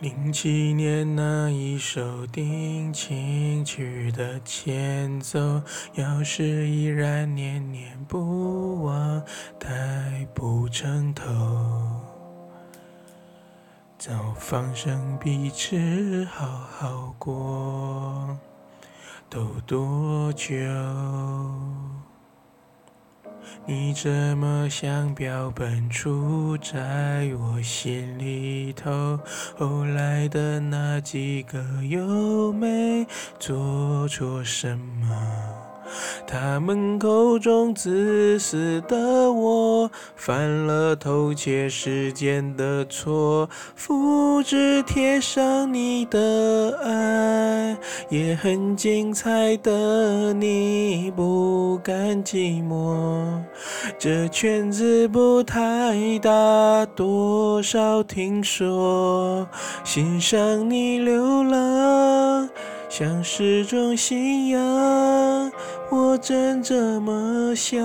零七年那一首定情曲的前奏，要是依然念念不忘，太不成头。早放生彼此好好过，都多久？你怎么像标本杵在我心里头？后来的那几个又没做错什么？他们口中自私的我，犯了偷窃时间的错，复制贴上你的爱，也很精彩的你不甘寂寞。这圈子不太大，多少听说，欣赏你流浪。像是种信仰，我真这么想。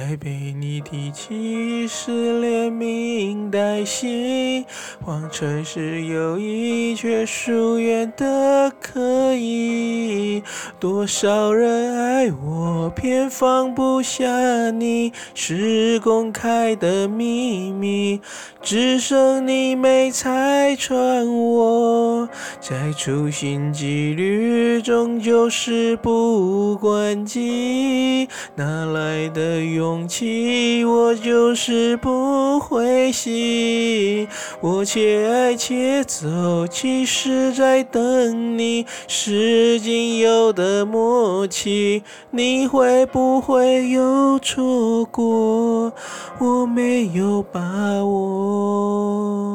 再被你提起是连名带姓，谎称是友谊，却疏远的可以。多少人爱我，偏放不下你，是公开的秘密，只剩你没拆穿我。在处心积虑，终究事不关己，哪来的勇？勇气，我就是不灰心。我且爱且走，其实在等你，是仅有的默契。你会不会又错过？我没有把握。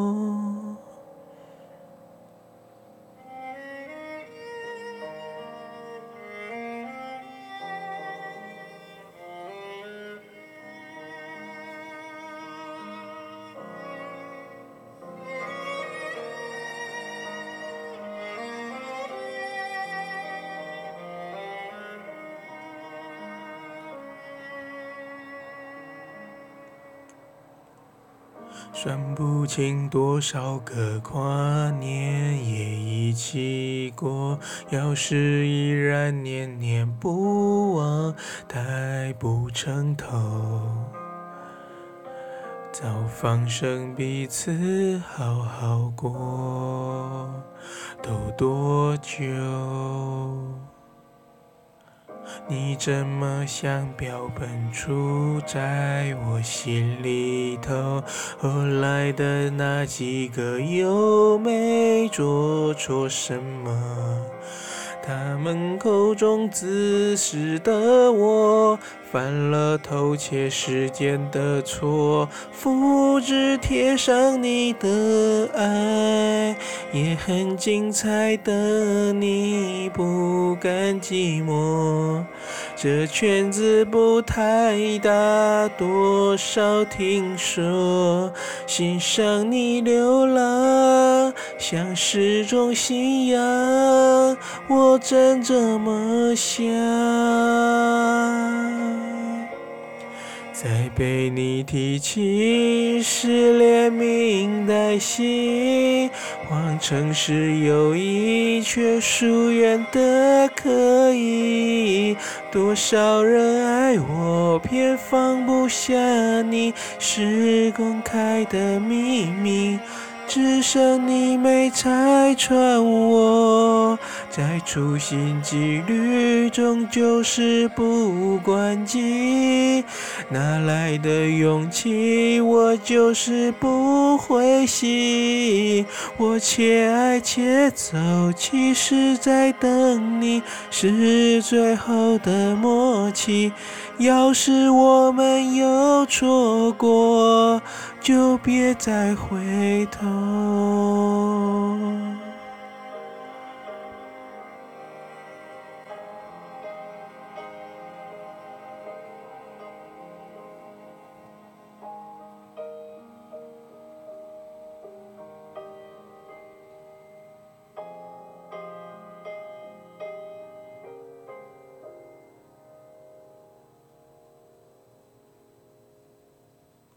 算不清多少个跨年夜一起过，要是依然念念不忘，太不成头。早放生彼此好好过，都多久？你怎么像标本杵在我心里头？后来的那几个又没做错什么？他们口中自私的我，犯了偷窃时间的错，复制贴上你的爱，也很精彩的你不甘寂寞。这圈子不太大，多少听说，欣赏你流浪，像是种信仰。我。真这么想，再被你提起是连名带姓，谎称是友谊，却疏远的可以。多少人爱我，偏放不下你，是公开的秘密。只剩你没拆穿我，在处心积虑，终究是不关机。哪来的勇气？我就是不会醒。我且爱且走，其实在等你，是最后的默契。要是我们又错过，就别再回头。